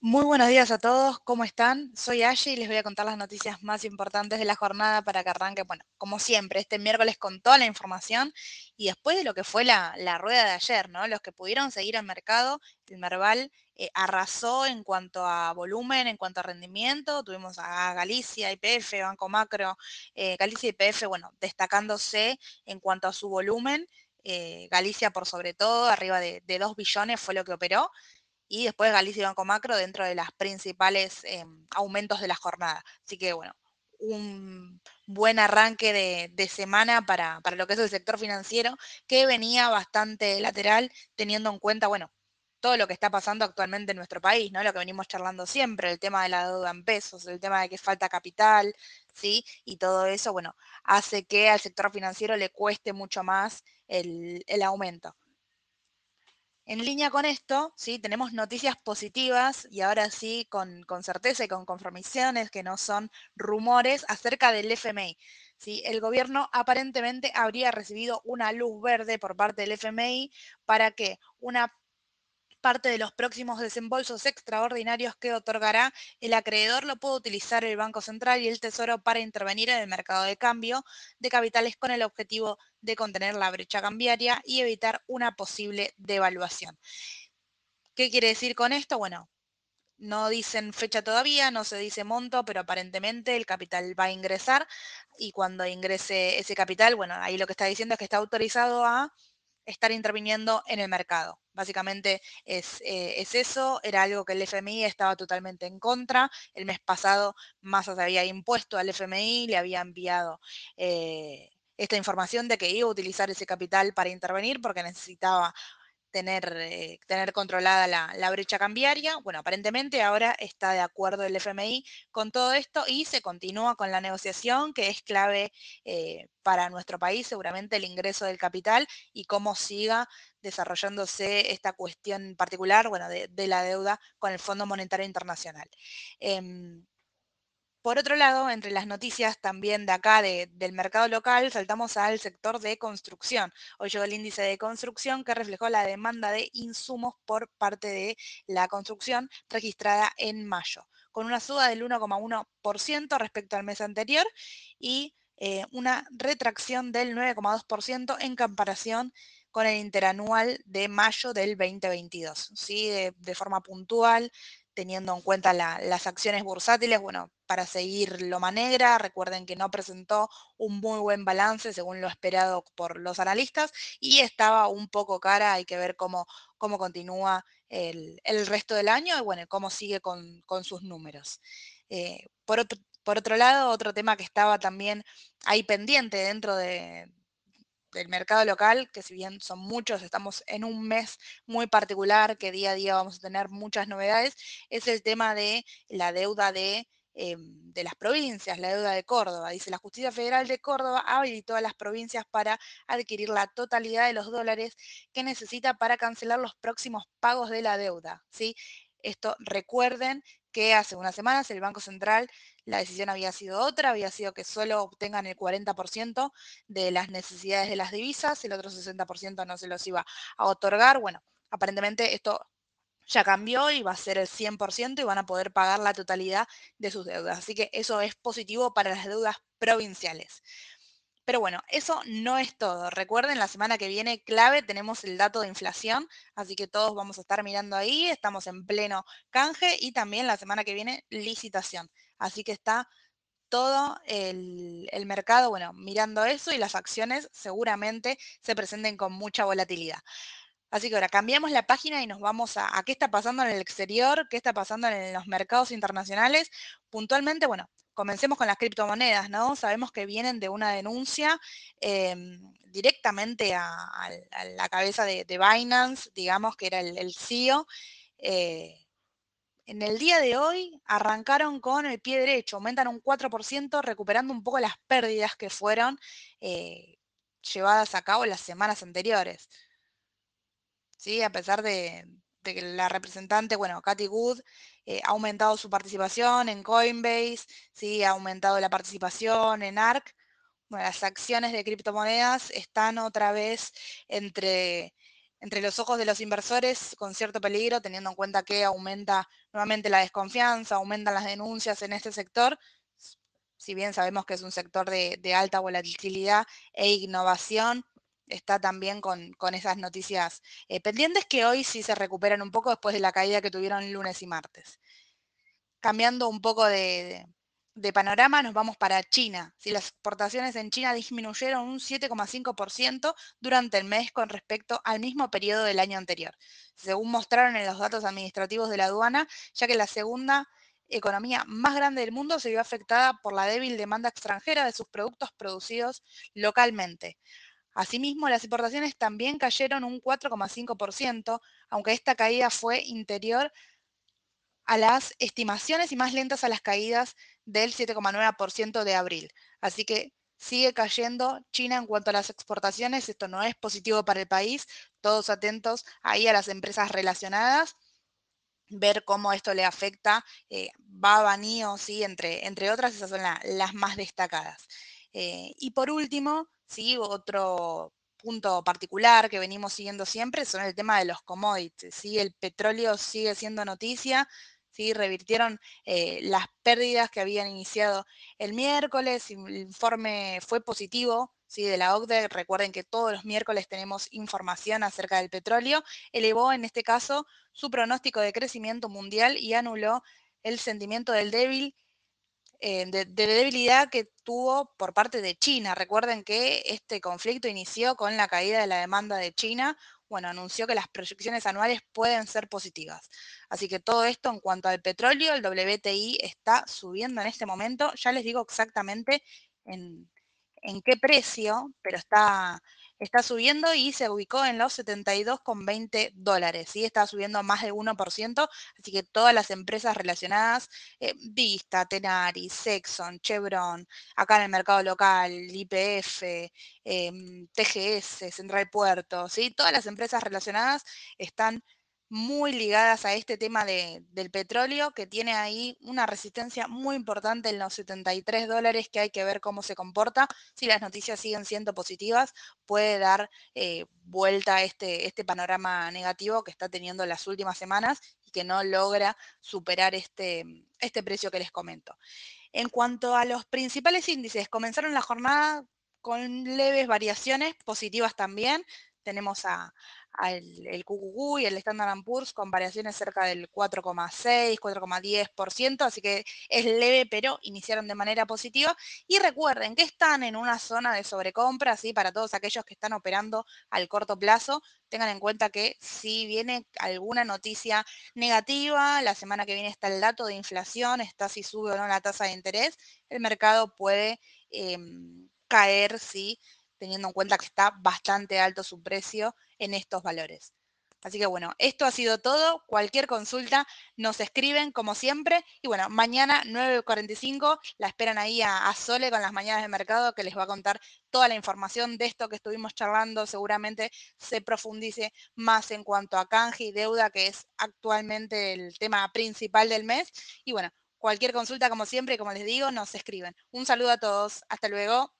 Muy buenos días a todos, ¿cómo están? Soy Aye y les voy a contar las noticias más importantes de la jornada para que arranque, bueno, como siempre, este miércoles con toda la información y después de lo que fue la, rueda de ayer, ¿no? Los que pudieron seguir al mercado, el Merval eh, arrasó en cuanto a volumen, en cuanto a rendimiento, tuvimos a Galicia, IPF, Banco Macro, eh, Galicia y IPF, bueno, destacándose en cuanto a su volumen, eh, Galicia por sobre todo, arriba de, de 2 billones fue lo que operó y después Galicia y Banco Macro dentro de las principales em, aumentos de la jornada. Así que bueno, un buen arranque de, semana para, lo que es el sector financiero, que venía bastante lateral, teniendo en cuenta, bueno, todo lo que está pasando actualmente en nuestro país, ¿no? Lo que venimos charlando siempre, el tema de la deuda en pesos, el tema de que falta capital, ¿sí? Y todo eso, bueno, hace que al sector financiero le cueste mucho más el, el aumento. En línea con esto, ¿sí? tenemos noticias positivas y ahora sí con, certeza y con confirmaciones que no son rumores acerca del FMI. ¿sí? El gobierno aparentemente habría recibido una luz verde por parte del FMI para que una parte de los próximos desembolsos extraordinarios que otorgará el acreedor lo puede utilizar el Banco Central y el Tesoro para intervenir en el mercado de cambio de capitales con el objetivo de contener la brecha cambiaria y evitar una posible devaluación. ¿Qué quiere decir con esto? Bueno, no dicen fecha todavía, no se dice monto, pero aparentemente el capital va a ingresar y cuando ingrese ese capital, bueno, ahí lo que está diciendo es que está autorizado a estar interviniendo en el mercado. Básicamente es, eh, es, eso, era algo que el FMI estaba totalmente en contra. El mes pasado Massa se había impuesto al FMI, le había enviado eh, esta información de que iba a utilizar ese capital para intervenir porque necesitaba tener, eh, tener controlada la, brecha cambiaria. Bueno, aparentemente ahora está de acuerdo el FMI con todo esto y se continúa con la negociación que es clave eh, para nuestro país, seguramente el ingreso del capital y cómo siga desarrollándose esta cuestión particular, bueno, de, la deuda con el Fondo Monetario Internacional. Em, por otro lado, entre las noticias también de acá del mercado local, saltamos al sector de construcción. Hoy llegó el índice de construcción que reflejó la demanda de insumos por parte de la construcción registrada en mayo, con una suba del 1,1% respecto al mes anterior y eh, una retracción del 9,2% en comparación con el interanual de mayo del 2022. ¿sí? de forma puntual, teniendo en cuenta las acciones bursátiles, bueno, para seguir Loma Negra, recuerden que no presentó un muy buen balance según lo esperado por los analistas y estaba un poco cara, hay que ver cómo, cómo continúa el, resto del año y bueno, cómo sigue con, sus números. Eh, por, por otro lado, otro tema que estaba también ahí pendiente dentro de, del mercado local, que si bien son muchos, estamos en un mes muy particular, que día a día vamos a tener muchas novedades, es el tema de la deuda de, em, de las provincias, la deuda de Córdoba. Dice, la Justicia Federal de Córdoba habilitó a las provincias para adquirir la totalidad de los dólares que necesita para cancelar los próximos pagos de la deuda. ¿sí? Esto recuerden que hace unas semanas el Banco Central, la decisión había sido otra, había sido que solo obtengan el 40% de las necesidades de las divisas, el otro 60% no se los iba a otorgar. Bueno, aparentemente esto ya cambió y va a ser el 100% y van a poder pagar la totalidad de sus deudas. Así que eso es positivo para las deudas provinciales. Pero bueno, eso no es todo. Recuerden, la semana que viene clave tenemos el dato de inflación, así que todos vamos a estar mirando ahí, estamos en pleno canje y también la semana que viene licitación. Así que está todo el, mercado, bueno, mirando eso y las acciones seguramente se presenten con mucha volatilidad. Así que ahora cambiamos la página y nos vamos a, a, qué está pasando en el exterior, qué está pasando en los mercados internacionales. Puntualmente, bueno, comencemos con las criptomonedas, ¿no? Sabemos que vienen de una denuncia em, directamente a, la cabeza de, Binance, digamos, que era el, CEO. Eh, en el día de hoy arrancaron con el pie derecho, aumentan un 4%, recuperando un poco las pérdidas que fueron eh, llevadas a cabo las semanas anteriores. ¿Sí? A pesar de, que la representante, bueno, Katy Wood, eh, ha aumentado su participación en Coinbase, ¿sí? ha aumentado la participación en ARC. Bueno, las acciones de criptomonedas están otra vez entre, entre los ojos de los inversores con cierto peligro, teniendo en cuenta que aumenta nuevamente la desconfianza, aumentan las denuncias en este sector, si bien sabemos que es un sector de, alta volatilidad e innovación, está también con, esas noticias eh, pendientes que hoy sí se recuperan un poco después de la caída que tuvieron lunes y martes. Cambiando un poco de, de panorama nos vamos para China. Si las exportaciones en China disminuyeron un 7,5% durante el mes con respecto al mismo periodo del año anterior, según mostraron en los datos administrativos de la aduana, ya que la segunda economía más grande del mundo se vio afectada por la débil demanda extranjera de sus productos producidos localmente. Asimismo, las importaciones también cayeron un 4,5%, aunque esta caída fue interior a las estimaciones y más lentas a las caídas del 7,9% de abril. Así que sigue cayendo China en cuanto a las exportaciones. Esto no es positivo para el país. Todos atentos ahí a las empresas relacionadas ver cómo esto le afecta eh, Baba, NIO, ¿sí? entre, entre otras, esas son las más destacadas. Eh, y por último, ¿sí? otro punto particular que venimos siguiendo siempre son el tema de los commodities. ¿sí? El petróleo sigue siendo noticia, ¿sí? revirtieron eh, las pérdidas que habían iniciado el miércoles, el informe fue positivo ¿sí? de la OCDE, recuerden que todos los miércoles tenemos información acerca del petróleo, elevó en este caso su pronóstico de crecimiento mundial y anuló el sentimiento del débil eh, de, debilidad que tuvo por parte de China. Recuerden que este conflicto inició con la caída de la demanda de China, bueno, anunció que las proyecciones anuales pueden ser positivas. Así que todo esto en cuanto al petróleo, el WTI está subiendo en este momento, ya les digo exactamente en, en qué precio, pero está, está subiendo y se ubicó en los 72,20 dólares, ¿sí? Está subiendo más de 1%, así que todas las empresas relacionadas, eh, Vista, Tenaris, Sexon, Chevron, acá en el mercado local, IPF, em, TGS, Central Puerto, ¿sí? Todas las empresas relacionadas están muy ligadas a este tema del petróleo, que tiene ahí una resistencia muy importante en los 73 dólares, que hay que ver cómo se comporta. Si las noticias siguen siendo positivas, puede dar eh, vuelta a este, este panorama negativo que está teniendo las últimas semanas y que no logra superar este, este precio que les comento. En cuanto a los principales índices, comenzaron la jornada con leves variaciones positivas también. Tenemos a, el QQQ y el Standard Poor's con variaciones cerca del 4,6, 4,10%, así que es leve, pero iniciaron de manera positiva. Y recuerden que están en una zona de sobrecompra, ¿sí? para todos aquellos que están operando al corto plazo, tengan en cuenta que si viene alguna noticia negativa, la semana que viene está el dato de inflación, está si sube o no la tasa de interés, el mercado puede em, caer, ¿sí? Teniendo en cuenta que está bastante alto su precio en estos valores. Así que bueno, esto ha sido todo. Cualquier consulta nos escriben como siempre. Y bueno, mañana 9.45 la esperan ahí a, Sole con las mañanas de mercado que les va a contar toda la información de esto que estuvimos charlando. Seguramente se profundice más en cuanto a canje y deuda, que es actualmente el tema principal del mes. Y bueno, cualquier consulta como siempre, como les digo, nos escriben. Un saludo a todos. Hasta luego.